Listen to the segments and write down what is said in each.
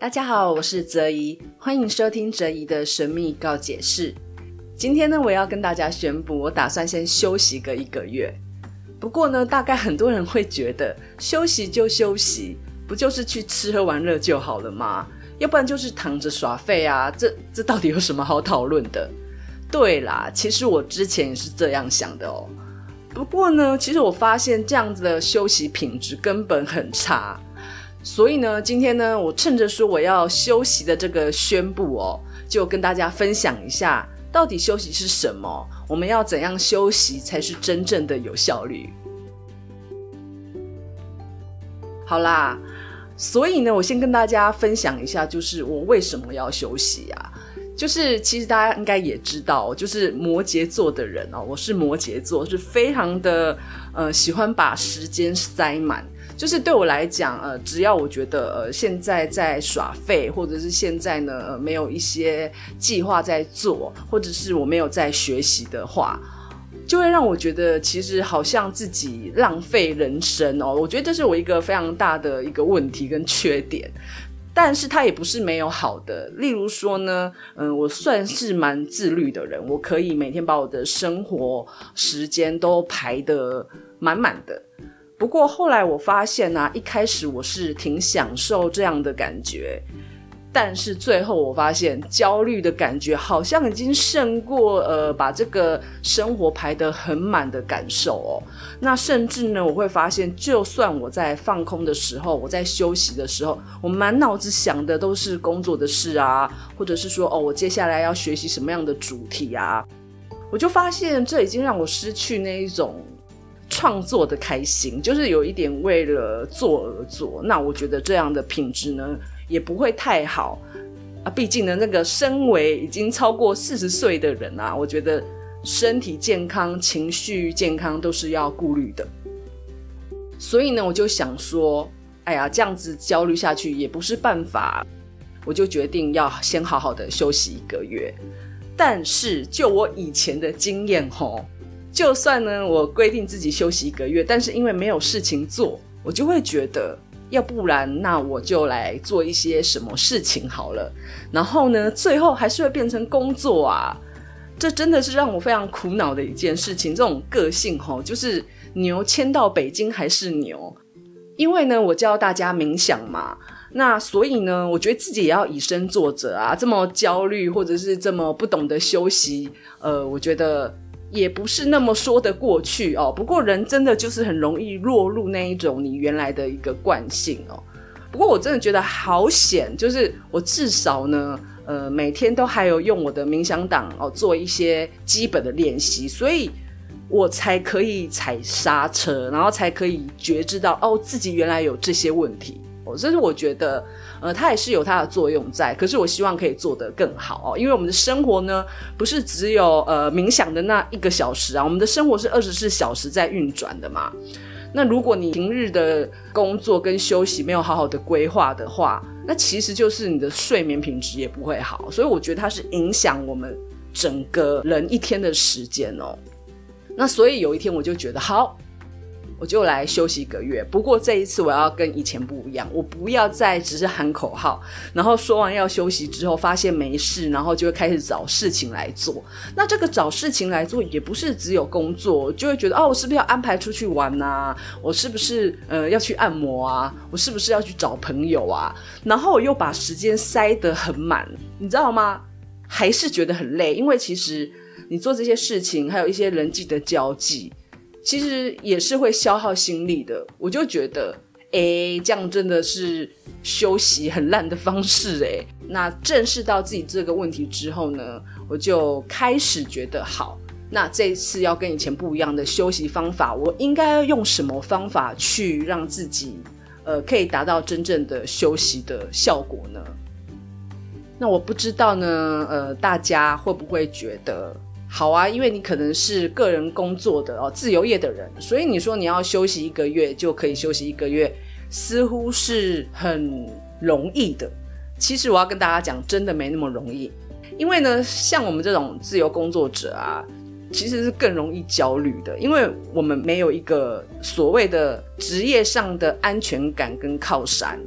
大家好，我是哲怡，欢迎收听哲怡的神秘告解室。今天呢，我要跟大家宣布，我打算先休息个一个月。不过呢，大概很多人会觉得，休息就休息，不就是去吃喝玩乐就好了吗？要不然就是躺着耍废啊，这这到底有什么好讨论的？对啦，其实我之前也是这样想的哦。不过呢，其实我发现这样子的休息品质根本很差。所以呢，今天呢，我趁着说我要休息的这个宣布哦，就跟大家分享一下，到底休息是什么？我们要怎样休息才是真正的有效率？好啦，所以呢，我先跟大家分享一下，就是我为什么要休息啊？就是其实大家应该也知道，就是摩羯座的人哦，我是摩羯座，是非常的呃喜欢把时间塞满。就是对我来讲，呃，只要我觉得呃现在在耍废，或者是现在呢，呃，没有一些计划在做，或者是我没有在学习的话，就会让我觉得其实好像自己浪费人生哦。我觉得这是我一个非常大的一个问题跟缺点，但是它也不是没有好的。例如说呢，嗯、我算是蛮自律的人，我可以每天把我的生活时间都排得满满的。不过后来我发现啊，一开始我是挺享受这样的感觉，但是最后我发现焦虑的感觉好像已经胜过呃把这个生活排得很满的感受哦。那甚至呢，我会发现，就算我在放空的时候，我在休息的时候，我满脑子想的都是工作的事啊，或者是说哦，我接下来要学习什么样的主题啊，我就发现这已经让我失去那一种。创作的开心，就是有一点为了做而做。那我觉得这样的品质呢，也不会太好啊。毕竟呢，那个身为已经超过四十岁的人啊，我觉得身体健康、情绪健康都是要顾虑的。所以呢，我就想说，哎呀，这样子焦虑下去也不是办法，我就决定要先好好的休息一个月。但是就我以前的经验吼。就算呢，我规定自己休息一个月，但是因为没有事情做，我就会觉得，要不然那我就来做一些什么事情好了。然后呢，最后还是会变成工作啊，这真的是让我非常苦恼的一件事情。这种个性吼，就是牛迁到北京还是牛。因为呢，我教大家冥想嘛，那所以呢，我觉得自己也要以身作则啊。这么焦虑或者是这么不懂得休息，呃，我觉得。也不是那么说得过去哦。不过人真的就是很容易落入那一种你原来的一个惯性哦。不过我真的觉得好险，就是我至少呢，呃，每天都还有用我的冥想档哦，做一些基本的练习，所以我才可以踩刹车，然后才可以觉知到哦，自己原来有这些问题。这是我觉得，呃，它也是有它的作用在。可是我希望可以做得更好哦，因为我们的生活呢，不是只有呃冥想的那一个小时啊，我们的生活是二十四小时在运转的嘛。那如果你平日的工作跟休息没有好好的规划的话，那其实就是你的睡眠品质也不会好。所以我觉得它是影响我们整个人一天的时间哦。那所以有一天我就觉得好。我就来休息一个月，不过这一次我要跟以前不一样，我不要再只是喊口号，然后说完要休息之后发现没事，然后就会开始找事情来做。那这个找事情来做也不是只有工作，就会觉得哦，我是不是要安排出去玩啊？我是不是呃要去按摩啊？我是不是要去找朋友啊？然后我又把时间塞得很满，你知道吗？还是觉得很累，因为其实你做这些事情，还有一些人际的交际。其实也是会消耗心力的，我就觉得，诶，这样真的是休息很烂的方式诶。那正视到自己这个问题之后呢，我就开始觉得好，那这次要跟以前不一样的休息方法，我应该用什么方法去让自己，呃，可以达到真正的休息的效果呢？那我不知道呢，呃，大家会不会觉得？好啊，因为你可能是个人工作的哦，自由业的人，所以你说你要休息一个月就可以休息一个月，似乎是很容易的。其实我要跟大家讲，真的没那么容易。因为呢，像我们这种自由工作者啊，其实是更容易焦虑的，因为我们没有一个所谓的职业上的安全感跟靠山。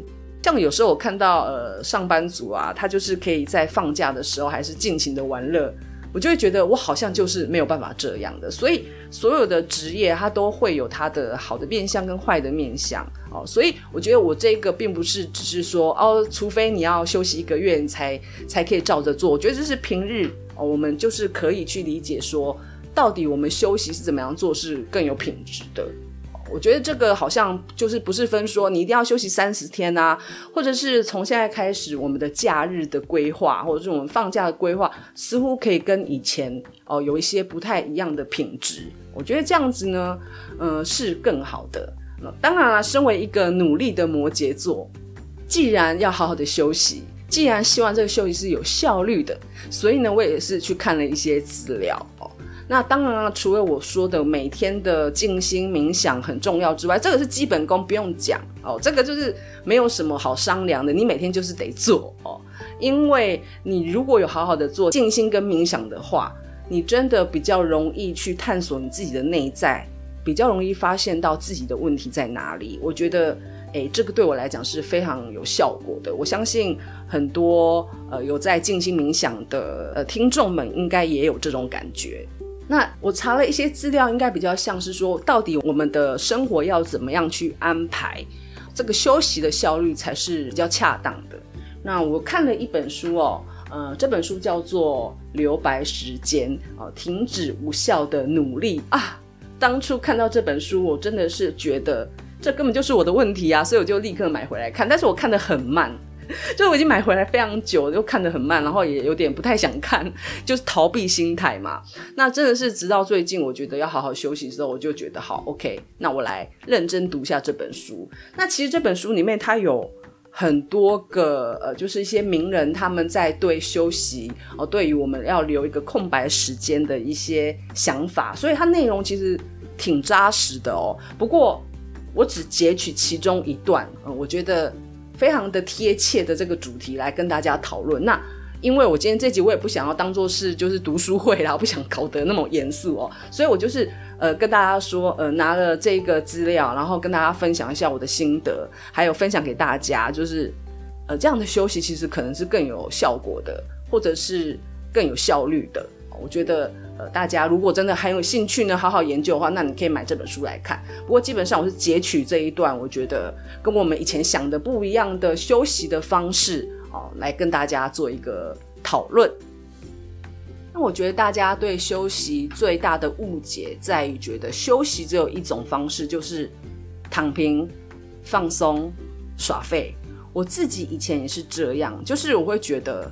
像有时候我看到呃上班族啊，他就是可以在放假的时候还是尽情的玩乐，我就会觉得我好像就是没有办法这样的。所以所有的职业它都会有它的好的面相跟坏的面相哦。所以我觉得我这个并不是只是说哦，除非你要休息一个月你才才可以照着做。我觉得这是平日哦，我们就是可以去理解说，到底我们休息是怎么样做是更有品质的。我觉得这个好像就是不是分说你一定要休息三十天啊，或者是从现在开始我们的假日的规划，或者是我们放假的规划，似乎可以跟以前哦、有一些不太一样的品质。我觉得这样子呢，呃，是更好的。那、当然了，身为一个努力的摩羯座，既然要好好的休息，既然希望这个休息是有效率的，所以呢，我也是去看了一些资料。那当然了，除了我说的每天的静心冥想很重要之外，这个是基本功，不用讲哦。这个就是没有什么好商量的，你每天就是得做哦。因为你如果有好好的做静心跟冥想的话，你真的比较容易去探索你自己的内在，比较容易发现到自己的问题在哪里。我觉得，诶，这个对我来讲是非常有效果的。我相信很多呃有在静心冥想的呃听众们，应该也有这种感觉。那我查了一些资料，应该比较像是说，到底我们的生活要怎么样去安排，这个休息的效率才是比较恰当的。那我看了一本书哦，呃，这本书叫做《留白时间》哦，停止无效的努力啊。当初看到这本书，我真的是觉得这根本就是我的问题啊，所以我就立刻买回来看，但是我看得很慢。就我已经买回来非常久，又看得很慢，然后也有点不太想看，就是逃避心态嘛。那真的是直到最近，我觉得要好好休息的时候，我就觉得好 OK。那我来认真读一下这本书。那其实这本书里面它有很多个呃，就是一些名人他们在对休息哦，对于我们要留一个空白时间的一些想法，所以它内容其实挺扎实的哦。不过我只截取其中一段，嗯，我觉得。非常的贴切的这个主题来跟大家讨论。那因为我今天这集我也不想要当做是就是读书会啦，我不想搞得那么严肃哦，所以我就是呃跟大家说呃拿了这个资料，然后跟大家分享一下我的心得，还有分享给大家，就是呃这样的休息其实可能是更有效果的，或者是更有效率的。我觉得，呃，大家如果真的很有兴趣呢，好好研究的话，那你可以买这本书来看。不过基本上我是截取这一段，我觉得跟我们以前想的不一样的休息的方式，哦，来跟大家做一个讨论。那我觉得大家对休息最大的误解在于，觉得休息只有一种方式，就是躺平、放松、耍废。我自己以前也是这样，就是我会觉得。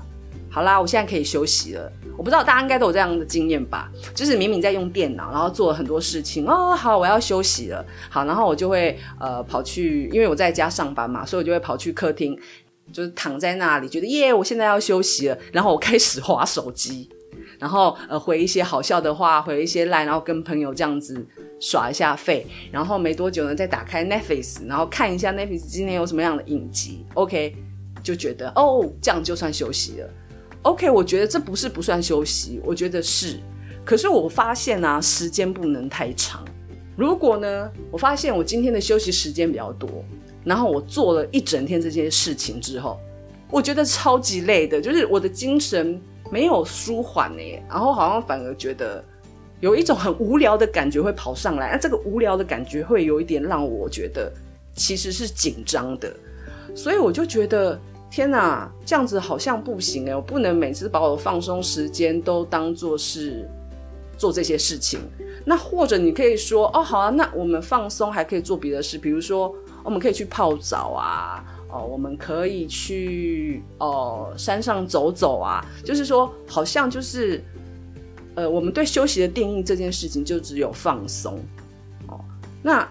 好啦，我现在可以休息了。我不知道大家应该都有这样的经验吧？就是明明在用电脑，然后做了很多事情哦。好，我要休息了。好，然后我就会呃跑去，因为我在家上班嘛，所以我就会跑去客厅，就是躺在那里，觉得耶，我现在要休息了。然后我开始划手机，然后呃回一些好笑的话，回一些 line，然后跟朋友这样子耍一下废。然后没多久呢，再打开 Netflix，然后看一下 Netflix 今天有什么样的影集。OK，就觉得哦，这样就算休息了。OK，我觉得这不是不算休息，我觉得是。可是我发现啊，时间不能太长。如果呢，我发现我今天的休息时间比较多，然后我做了一整天这些事情之后，我觉得超级累的，就是我的精神没有舒缓耶，然后好像反而觉得有一种很无聊的感觉会跑上来。那这个无聊的感觉会有一点让我觉得其实是紧张的，所以我就觉得。天哪，这样子好像不行哎！我不能每次把我的放松时间都当做是做这些事情。那或者你可以说，哦，好啊，那我们放松还可以做别的事，比如说我们可以去泡澡啊，哦，我们可以去哦山上走走啊。就是说，好像就是呃，我们对休息的定义这件事情就只有放松哦。那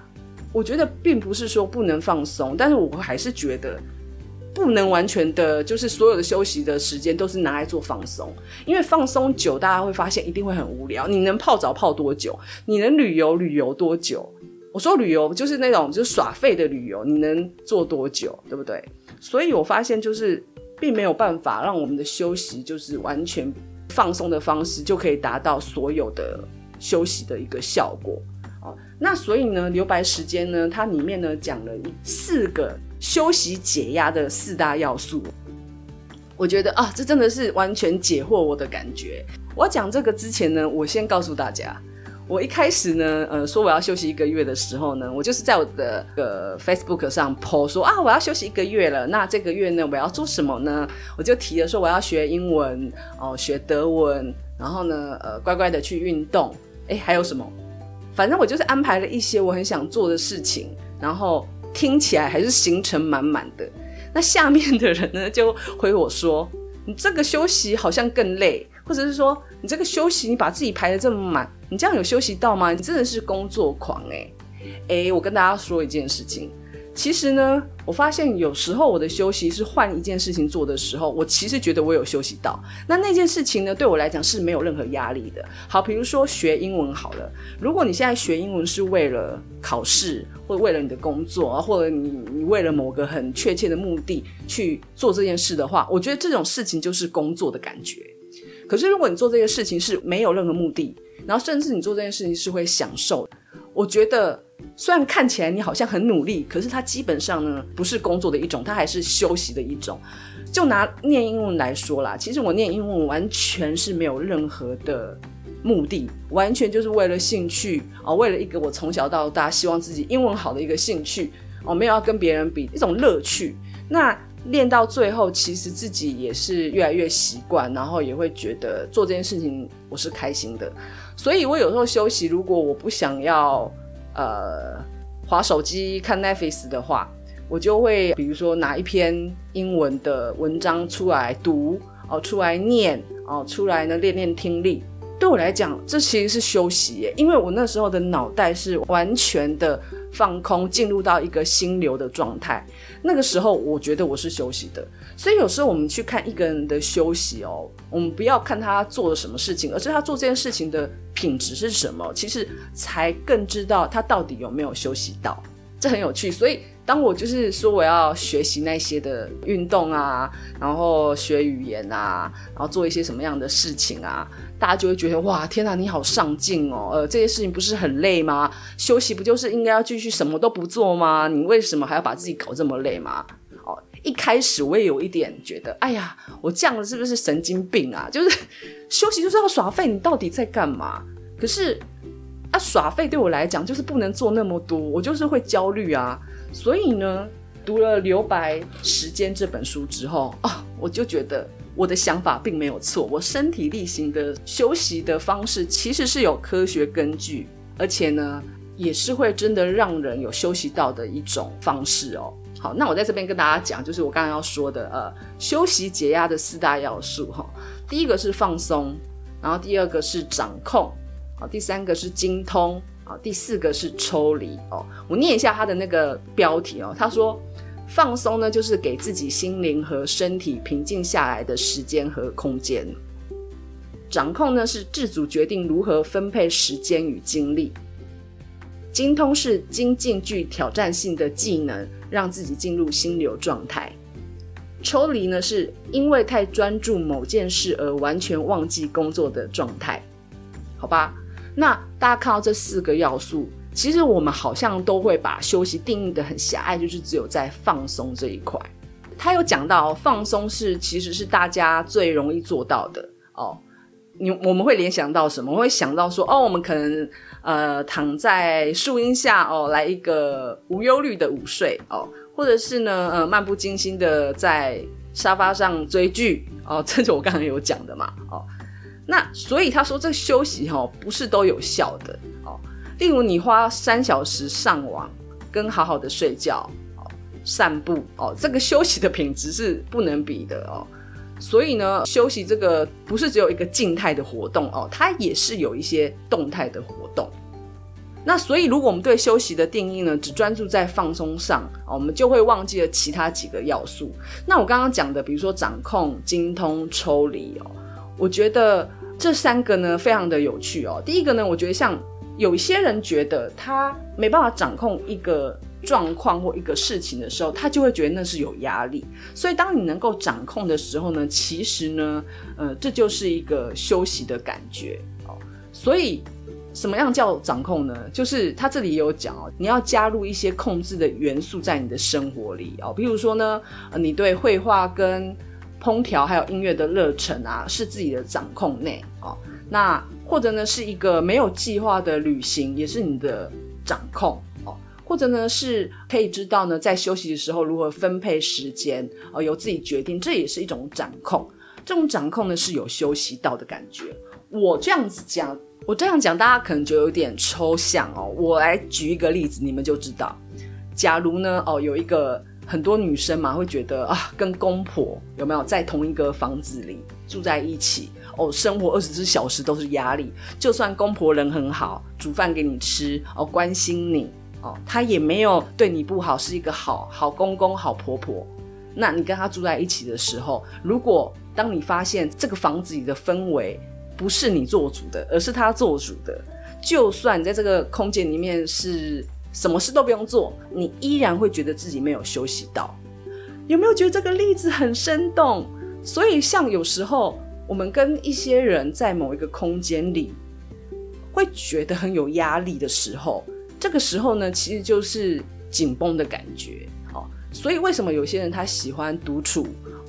我觉得并不是说不能放松，但是我还是觉得。不能完全的，就是所有的休息的时间都是拿来做放松，因为放松久，大家会发现一定会很无聊。你能泡澡泡多久？你能旅游旅游多久？我说旅游就是那种就是耍废的旅游，你能做多久？对不对？所以我发现就是并没有办法让我们的休息就是完全放松的方式就可以达到所有的休息的一个效果。哦，那所以呢，留白时间呢，它里面呢讲了四个。休息解压的四大要素。我觉得啊，这真的是完全解惑我的感觉。我要讲这个之前呢，我先告诉大家，我一开始呢，呃，说我要休息一个月的时候呢，我就是在我的呃 Facebook 上 po 说啊，我要休息一个月了。那这个月呢，我要做什么呢？我就提了说我要学英文哦，学德文，然后呢，呃，乖乖的去运动。哎，还有什么？反正我就是安排了一些我很想做的事情，然后听起来还是行程满满的。那下面的人呢，就回我说：“你这个休息好像更累，或者是说你这个休息，你把自己排的这么满，你这样有休息到吗？你真的是工作狂欸！”诶，我跟大家说一件事情。其实呢，我发现有时候我的休息是换一件事情做的时候，我其实觉得我有休息到。那那件事情呢，对我来讲是没有任何压力的。好，比如说学英文好了，如果你现在学英文是为了考试，或为了你的工作啊，或者你你为了某个很确切的目的去做这件事的话，我觉得这种事情就是工作的感觉。可是如果你做这件事情是没有任何目的，然后甚至你做这件事情是会享受，我觉得。虽然看起来你好像很努力，可是它基本上呢，不是工作的一种，它还是休息的一种。就拿念英文来说啦，其实我念英文完全是没有任何的目的，完全就是为了兴趣哦，为了一个我从小到大希望自己英文好的一个兴趣哦，没有要跟别人比，一种乐趣。那练到最后，其实自己也是越来越习惯，然后也会觉得做这件事情我是开心的。所以我有时候休息，如果我不想要。呃，划手机看 Netflix 的话，我就会比如说拿一篇英文的文章出来读哦，出来念哦，出来呢练练听力。对我来讲，这其实是休息耶，因为我那时候的脑袋是完全的放空，进入到一个心流的状态。那个时候，我觉得我是休息的。所以有时候我们去看一个人的休息哦，我们不要看他做了什么事情，而是他做这件事情的品质是什么，其实才更知道他到底有没有休息到。这很有趣。所以当我就是说我要学习那些的运动啊，然后学语言啊，然后做一些什么样的事情啊，大家就会觉得哇，天哪，你好上进哦！呃，这些事情不是很累吗？休息不就是应该要继续什么都不做吗？你为什么还要把自己搞这么累吗？哦一开始我也有一点觉得，哎呀，我这样子是不是神经病啊？就是休息就是要耍废，你到底在干嘛？可是啊，耍废对我来讲就是不能做那么多，我就是会焦虑啊。所以呢，读了《留白时间》这本书之后啊，我就觉得我的想法并没有错，我身体力行的休息的方式其实是有科学根据，而且呢，也是会真的让人有休息到的一种方式哦。好，那我在这边跟大家讲，就是我刚刚要说的，呃，休息解压的四大要素哈。第一个是放松，然后第二个是掌控，好，第三个是精通，好，第四个是抽离哦。我念一下他的那个标题哦，他说放松呢，就是给自己心灵和身体平静下来的时间和空间；掌控呢，是自主决定如何分配时间与精力；精通是精进具挑战性的技能。让自己进入心流状态，抽离呢，是因为太专注某件事而完全忘记工作的状态，好吧？那大家看到这四个要素，其实我们好像都会把休息定义得很狭隘，就是只有在放松这一块。他有讲到放松是其实是大家最容易做到的哦。你我们会联想到什么？我会想到说哦，我们可能。呃，躺在树荫下哦，来一个无忧虑的午睡哦，或者是呢，呃，漫不经心的在沙发上追剧哦，这是我刚刚有讲的嘛哦。那所以他说这休息哦，不是都有效的哦。例如你花三小时上网，跟好好的睡觉哦、散步哦，这个休息的品质是不能比的哦。所以呢，休息这个不是只有一个静态的活动哦，它也是有一些动态的活动。那所以，如果我们对休息的定义呢，只专注在放松上，我们就会忘记了其他几个要素。那我刚刚讲的，比如说掌控、精通、抽离哦，我觉得这三个呢非常的有趣哦。第一个呢，我觉得像有些人觉得他没办法掌控一个。状况或一个事情的时候，他就会觉得那是有压力。所以，当你能够掌控的时候呢，其实呢，呃，这就是一个休息的感觉哦。所以，什么样叫掌控呢？就是他这里也有讲哦，你要加入一些控制的元素在你的生活里哦，比如说呢，你对绘画跟烹调还有音乐的热忱啊，是自己的掌控内哦。那或者呢，是一个没有计划的旅行，也是你的掌控哦。或者呢，是可以知道呢，在休息的时候如何分配时间哦，由自己决定，这也是一种掌控。这种掌控呢，是有休息到的感觉。我这样子讲。我这样讲，大家可能就有点抽象哦。我来举一个例子，你们就知道。假如呢，哦，有一个很多女生嘛，会觉得啊，跟公婆有没有在同一个房子里住在一起哦，生活二十四小时都是压力。就算公婆人很好，煮饭给你吃哦，关心你哦，他也没有对你不好，是一个好好公公、好婆婆。那你跟他住在一起的时候，如果当你发现这个房子里的氛围，不是你做主的，而是他做主的。就算你在这个空间里面是什么事都不用做，你依然会觉得自己没有休息到。有没有觉得这个例子很生动？所以，像有时候我们跟一些人在某一个空间里，会觉得很有压力的时候，这个时候呢，其实就是紧绷的感觉。哦，所以为什么有些人他喜欢独处，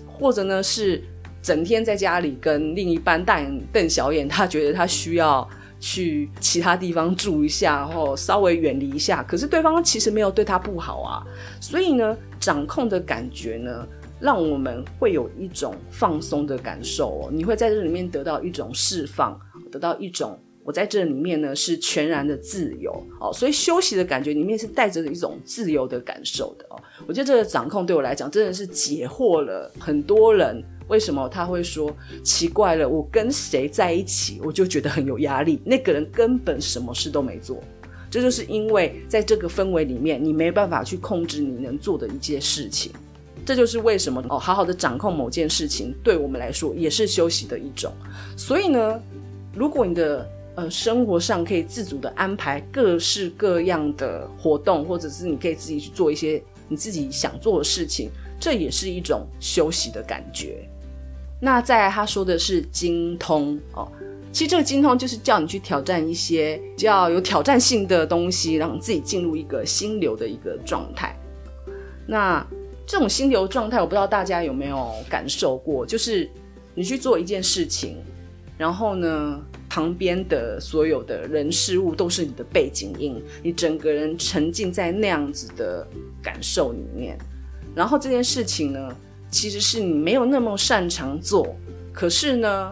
或者呢是？整天在家里跟另一半大眼瞪小眼，他觉得他需要去其他地方住一下，然后稍微远离一下。可是对方其实没有对他不好啊，所以呢，掌控的感觉呢，让我们会有一种放松的感受哦。你会在这里面得到一种释放，得到一种。我在这里面呢是全然的自由哦，所以休息的感觉里面是带着一种自由的感受的哦。我觉得这个掌控对我来讲真的是解惑了很多人。为什么他会说奇怪了？我跟谁在一起我就觉得很有压力，那个人根本什么事都没做。这就是因为在这个氛围里面，你没办法去控制你能做的一件事情。这就是为什么哦，好好的掌控某件事情对我们来说也是休息的一种。所以呢，如果你的呃，生活上可以自主的安排各式各样的活动，或者是你可以自己去做一些你自己想做的事情，这也是一种休息的感觉。那再来他说的是精通哦，其实这个精通就是叫你去挑战一些比较有挑战性的东西，让自己进入一个心流的一个状态。那这种心流状态，我不知道大家有没有感受过，就是你去做一件事情，然后呢，旁边的所有的人事物都是你的背景音，你整个人沉浸在那样子的感受里面。然后这件事情呢，其实是你没有那么擅长做，可是呢，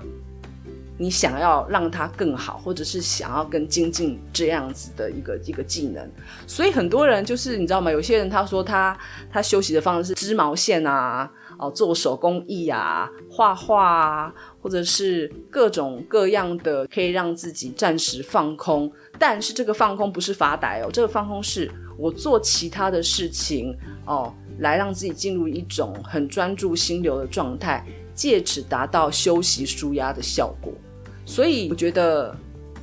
你想要让它更好，或者是想要更精进这样子的一个一个技能。所以很多人就是你知道吗？有些人他说他他休息的方式是织毛线啊。哦，做手工艺啊，画画啊，或者是各种各样的可以让自己暂时放空。但是这个放空不是发呆哦，这个放空是我做其他的事情哦，来让自己进入一种很专注心流的状态，借此达到休息舒压的效果。所以我觉得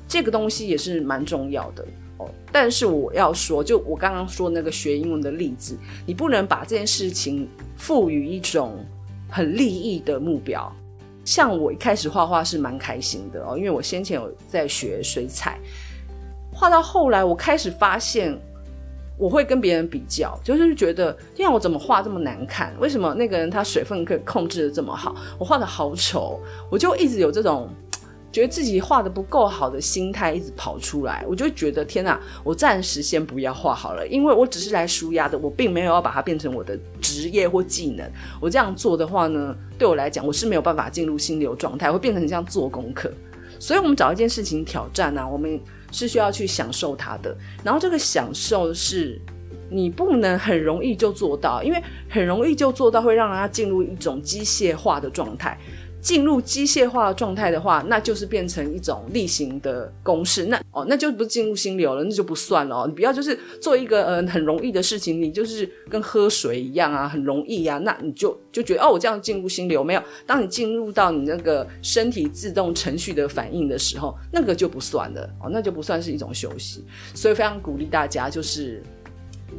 这个东西也是蛮重要的哦。但是我要说，就我刚刚说那个学英文的例子，你不能把这件事情。赋予一种很利益的目标，像我一开始画画是蛮开心的哦，因为我先前有在学水彩，画到后来我开始发现，我会跟别人比较，就是觉得，天啊，我怎么画这么难看？为什么那个人他水分可以控制得这么好，我画得好丑？我就一直有这种。觉得自己画得不够好的心态一直跑出来，我就觉得天哪，我暂时先不要画好了，因为我只是来舒压的，我并没有要把它变成我的职业或技能。我这样做的话呢，对我来讲我是没有办法进入心流状态，会变成像做功课。所以，我们找一件事情挑战啊，我们是需要去享受它的。然后，这个享受是你不能很容易就做到，因为很容易就做到会让人家进入一种机械化的状态。进入机械化状态的话，那就是变成一种例行的公式。那哦，那就不进入心流了，那就不算了哦。你不要就是做一个呃很容易的事情，你就是跟喝水一样啊，很容易啊。那你就就觉得哦，我这样进入心流没有？当你进入到你那个身体自动程序的反应的时候，那个就不算了哦，那就不算是一种休息。所以非常鼓励大家，就是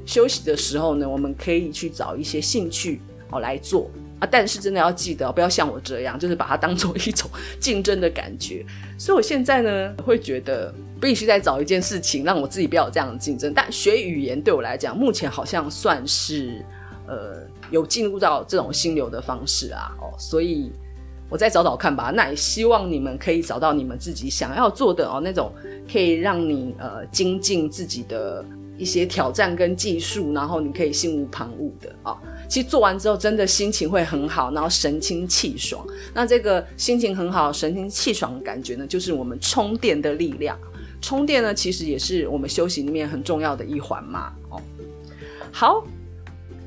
休息的时候呢，我们可以去找一些兴趣哦来做。啊，但是真的要记得，不要像我这样，就是把它当做一种竞争的感觉。所以我现在呢，会觉得必须再找一件事情，让我自己不要有这样的竞争。但学语言对我来讲，目前好像算是呃有进入到这种心流的方式啊。哦，所以我再找找看吧。那也希望你们可以找到你们自己想要做的哦，那种可以让你呃精进自己的。一些挑战跟技术，然后你可以心无旁骛的啊、其实做完之后，真的心情会很好，然后神清气爽。那这个心情很好、神清气爽的感觉呢，就是我们充电的力量。充电呢，其实也是我们修行里面很重要的一环嘛。哦，好，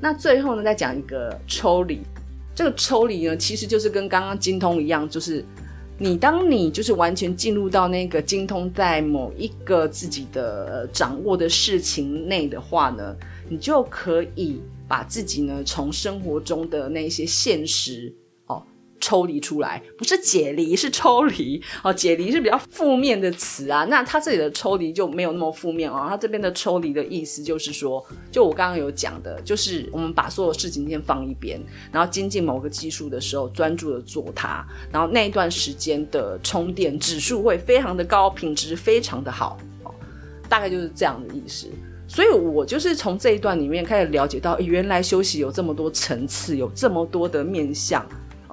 那最后呢，再讲一个抽离。这个抽离呢，其实就是跟刚刚精通一样，就是。你当你就是完全进入到那个精通在某一个自己的掌握的事情内的话呢，你就可以把自己呢从生活中的那些现实。抽离出来，不是解离，是抽离哦。解离是比较负面的词啊，那他这里的抽离就没有那么负面哦。他这边的抽离的意思就是说，就我刚刚有讲的，就是我们把所有事情先放一边，然后精进某个技术的时候，专注的做它，然后那一段时间的充电指数会非常的高，品质非常的好哦。大概就是这样的意思。所以我就是从这一段里面开始了解到，原来休息有这么多层次，有这么多的面向。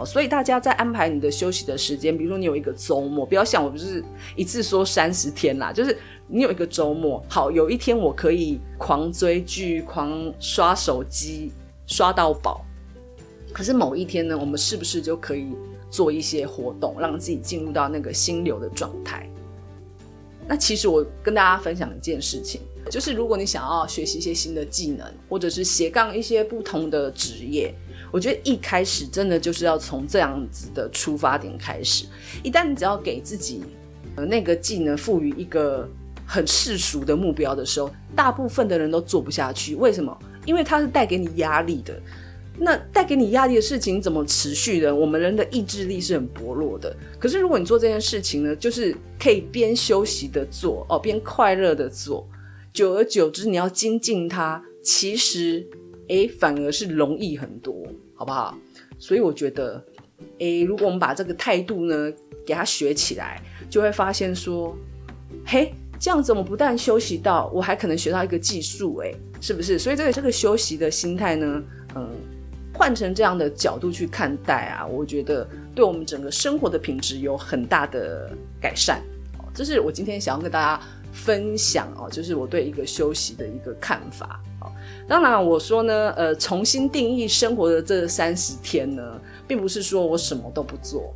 所以大家在安排你的休息的时间，比如说你有一个周末，不要想我不是一次说三十天啦，就是你有一个周末，好，有一天我可以狂追剧、狂刷手机，刷到饱。可是某一天呢，我们是不是就可以做一些活动，让自己进入到那个心流的状态？那其实我跟大家分享一件事情，就是如果你想要学习一些新的技能，或者是斜杠一些不同的职业。我觉得一开始真的就是要从这样子的出发点开始。一旦你只要给自己呃那个技能赋予一个很世俗的目标的时候，大部分的人都做不下去。为什么？因为它是带给你压力的。那带给你压力的事情怎么持续的？我们人的意志力是很薄弱的。可是如果你做这件事情呢，就是可以边休息的做哦，边快乐的做，久而久之，你要精进它，其实。诶，反而是容易很多，好不好？所以我觉得，诶，如果我们把这个态度呢，给它学起来，就会发现说，嘿，这样子我们不但休息到，我还可能学到一个技术，诶，是不是？所以这个这个休息的心态呢，嗯，换成这样的角度去看待啊，我觉得对我们整个生活的品质有很大的改善。这是我今天想要跟大家分享哦，就是我对一个休息的一个看法。哦当然，我说呢，呃，重新定义生活的这三十天呢，并不是说我什么都不做，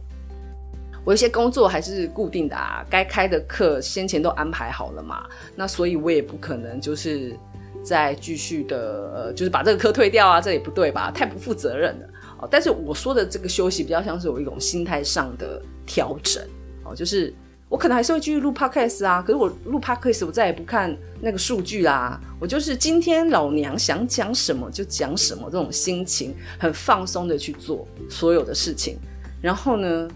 我一些工作还是固定的啊，该开的课先前都安排好了嘛，那所以我也不可能就是再继续的，呃，就是把这个课退掉啊，这也不对吧？太不负责任了哦。但是我说的这个休息，比较像是有一种心态上的调整哦，就是。我可能还是会继续录 podcast 啊，可是我录 podcast 我再也不看那个数据啦，我就是今天老娘想讲什么就讲什么，这种心情很放松的去做所有的事情。然后呢，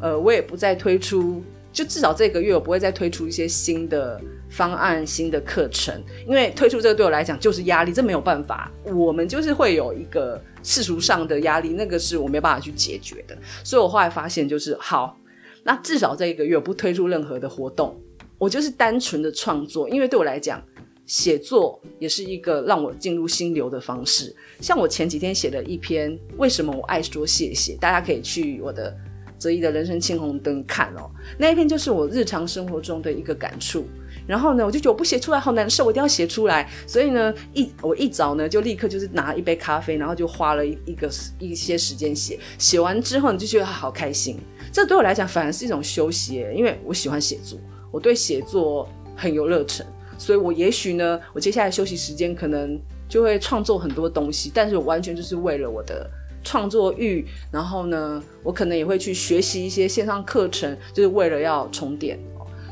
呃，我也不再推出，就至少这个月我不会再推出一些新的方案、新的课程，因为推出这个对我来讲就是压力，这没有办法，我们就是会有一个世俗上的压力，那个是我没办法去解决的。所以我后来发现就是好。那至少这一个月我不推出任何的活动，我就是单纯的创作，因为对我来讲，写作也是一个让我进入心流的方式。像我前几天写了一篇《为什么我爱说谢谢》，大家可以去我的哲一的人生青红灯看哦。那一篇就是我日常生活中的一个感触。然后呢，我就觉得我不写出来好难受，我一定要写出来。所以呢，一我一早呢就立刻就是拿一杯咖啡，然后就花了一一个一些时间写。写完之后，你就觉得好开心。这对我来讲反而是一种休息，因为我喜欢写作，我对写作很有热忱，所以我也许呢，我接下来休息时间可能就会创作很多东西，但是我完全就是为了我的创作欲，然后呢，我可能也会去学习一些线上课程，就是为了要充电。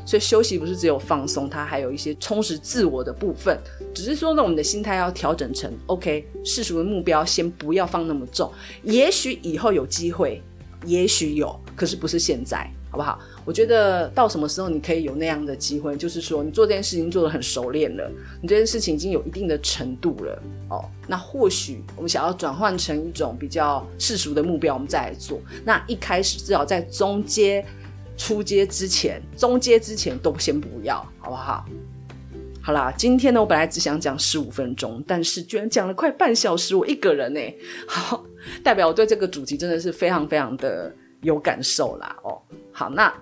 所以休息不是只有放松，它还有一些充实自我的部分。只是说呢，我们的心态要调整成 OK，世俗的目标先不要放那么重，也许以后有机会。也许有，可是不是现在，好不好？我觉得到什么时候你可以有那样的机会，就是说你做这件事情做得很熟练了，你这件事情已经有一定的程度了哦。那或许我们想要转换成一种比较世俗的目标，我们再来做。那一开始至少在中阶、初阶之前，中阶之前都先不要，好不好？好啦，今天呢，我本来只想讲十五分钟，但是居然讲了快半小时，我一个人呢，好，代表我对这个主题真的是非常非常的有感受啦哦。好，那。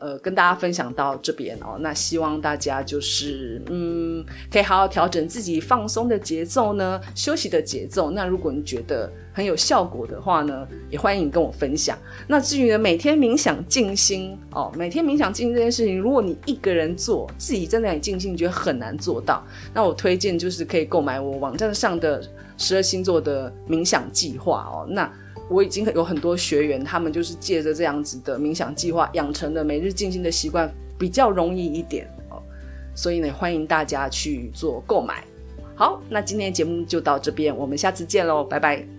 呃，跟大家分享到这边哦，那希望大家就是嗯，可以好好调整自己放松的节奏呢，休息的节奏。那如果你觉得很有效果的话呢，也欢迎你跟我分享。那至于呢，每天冥想静心哦，每天冥想静心这件事情，如果你一个人做，自己在那里静心，觉得很难做到，那我推荐就是可以购买我网站上的十二星座的冥想计划哦。那我已经有很多学员，他们就是借着这样子的冥想计划养成的每日静心的习惯，比较容易一点哦。所以呢，欢迎大家去做购买。好，那今天的节目就到这边，我们下次见喽，拜拜。